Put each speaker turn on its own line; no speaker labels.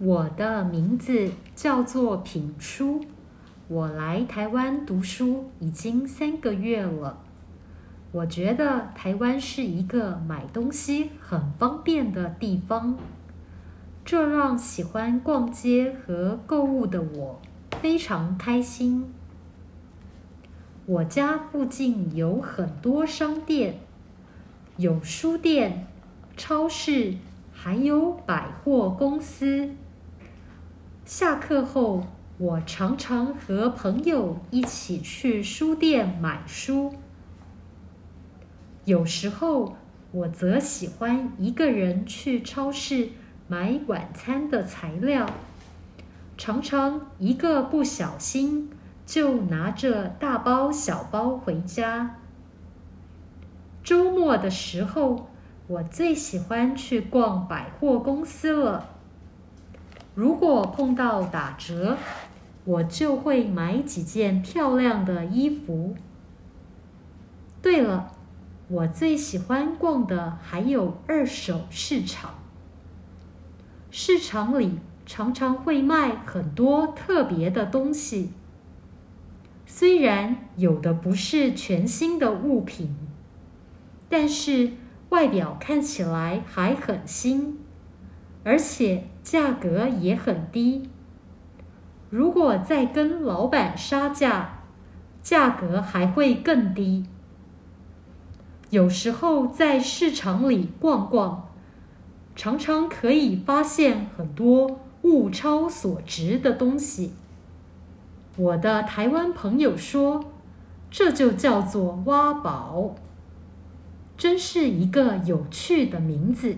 我的名字叫做品书，我来台湾读书已经三个月了。我觉得台湾是一个买东西很方便的地方，这让喜欢逛街和购物的我非常开心。我家附近有很多商店，有书店、超市，还有百货公司。下课后，我常常和朋友一起去书店买书。有时候，我则喜欢一个人去超市买晚餐的材料，常常一个不小心就拿着大包小包回家。周末的时候，我最喜欢去逛百货公司了。如果碰到打折，我就会买几件漂亮的衣服。对了，我最喜欢逛的还有二手市场。市场里常常会卖很多特别的东西，虽然有的不是全新的物品，但是外表看起来还很新。而且价格也很低。如果再跟老板杀价，价格还会更低。有时候在市场里逛逛，常常可以发现很多物超所值的东西。我的台湾朋友说，这就叫做挖宝，真是一个有趣的名字。